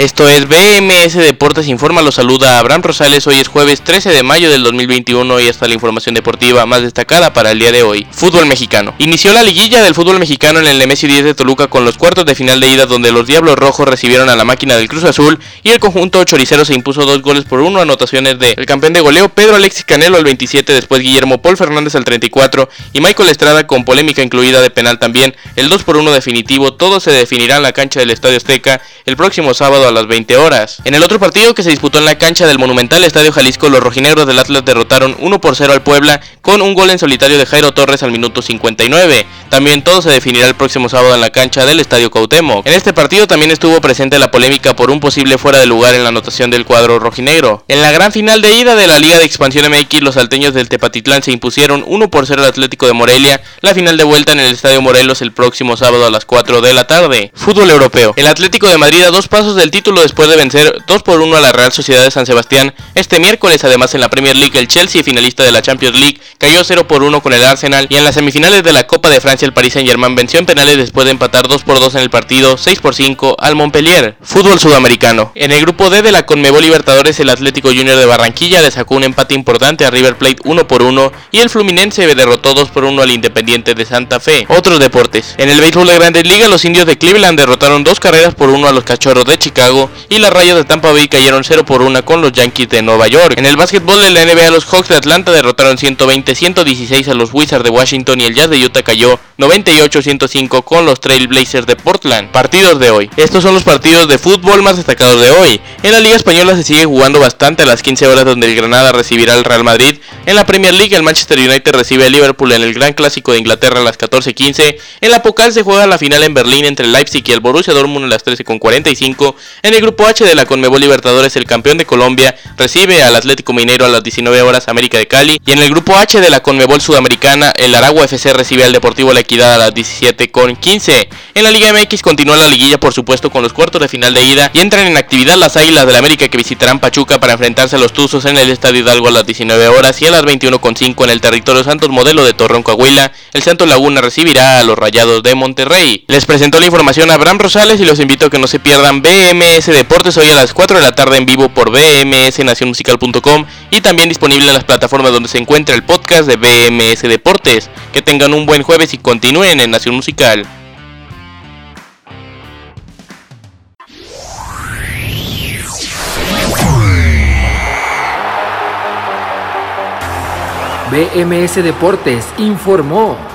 Esto es BMS Deportes Informa, los saluda Abraham Rosales, hoy es jueves 13 de mayo del 2021 y esta es la información deportiva más destacada para el día de hoy. Fútbol mexicano. Inició la liguilla del fútbol mexicano en el Nemesio 10 de Toluca con los cuartos de final de ida donde los Diablos Rojos recibieron a la máquina del Cruz Azul y el conjunto choricero se impuso dos goles por uno, anotaciones de el campeón de goleo Pedro Alexis Canelo al 27, después Guillermo Paul Fernández al 34 y Michael Estrada con polémica incluida de penal también, el 2 por 1 definitivo, todo se definirá en la cancha del Estadio Azteca el próximo sábado a las 20 horas. En el otro partido que se disputó en la cancha del Monumental Estadio Jalisco, los rojinegros del Atlas derrotaron 1 por 0 al Puebla con un gol en solitario de Jairo Torres al minuto 59. También todo se definirá el próximo sábado en la cancha del Estadio Cuauhtémoc. En este partido también estuvo presente la polémica por un posible fuera de lugar en la anotación del cuadro rojinegro. En la gran final de ida de la Liga de Expansión MX, los salteños del Tepatitlán se impusieron 1 por 0 al Atlético de Morelia, la final de vuelta en el Estadio Morelos el próximo sábado a las 4 de la tarde. Fútbol europeo. El Atlético de Madrid a dos pasos del título después de vencer 2 por 1 a la Real Sociedad de San Sebastián este miércoles. Además, en la Premier League, el Chelsea, finalista de la Champions League, cayó 0 por 1 con el Arsenal. Y en las semifinales de la Copa de Francia, el Paris Saint-Germain venció en penales después de empatar 2 por 2 en el partido, 6 por 5 al Montpellier. Fútbol sudamericano. En el grupo D de la Conmebol Libertadores, el Atlético Junior de Barranquilla le sacó un empate importante a River Plate 1 por 1 y el Fluminense derrotó 2 por 1 al Independiente de Santa Fe. Otros deportes. En el béisbol de Grandes Ligas, los indios de Cleveland derrotaron dos carreras por 1 a los Cachorros de Chicago y las rayas de Tampa Bay cayeron 0 por 1 con los Yankees de Nueva York. En el básquetbol de la NBA, los Hawks de Atlanta derrotaron 120-116 a los Wizards de Washington y el Jazz de Utah cayó 98-105 con los Trail Blazers de Portland. Partidos de hoy. Estos son los partidos de fútbol más destacados de hoy. En la Liga Española se sigue jugando bastante a las 15 horas donde el Granada recibirá al Real Madrid. En la Premier League el Manchester United recibe al Liverpool en el Gran Clásico de Inglaterra a las 14.15. En la Pocal se juega la final en Berlín entre el Leipzig y el Borussia Dortmund a las 13.45. En el grupo H de la Conmebol Libertadores el campeón de Colombia recibe al Atlético Mineiro a las 19 horas América de Cali. Y en el grupo H de la Conmebol Sudamericana el Aragua FC recibe al Deportivo La Equidad a las 17.15. En la Liga MX continúa la liguilla por supuesto con los cuartos de final de ida y entran en actividad las Águilas del la América que visitarán Pachuca para enfrentarse a los Tuzos en el Estadio Hidalgo a las 19 horas y a las 21.5 en el territorio Santos Modelo de Torreón Coahuila. El Santos Laguna recibirá a los Rayados de Monterrey. Les presentó la información a Abraham Rosales y los invito a que no se pierdan BMS Deportes hoy a las 4 de la tarde en vivo por bmsnacionmusical.com y también disponible en las plataformas donde se encuentra el podcast de BMS Deportes. Que tengan un buen jueves y continúen en Nación Musical. BMS Deportes informó.